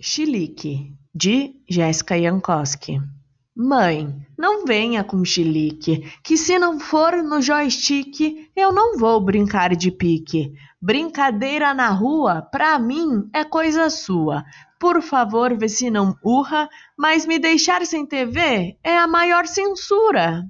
Chilique, de Jéssica Jankowski. Mãe, não venha com chilique, que se não for no joystick, eu não vou brincar de pique. Brincadeira na rua, pra mim, é coisa sua. Por favor, vê se não urra, mas me deixar sem TV é a maior censura.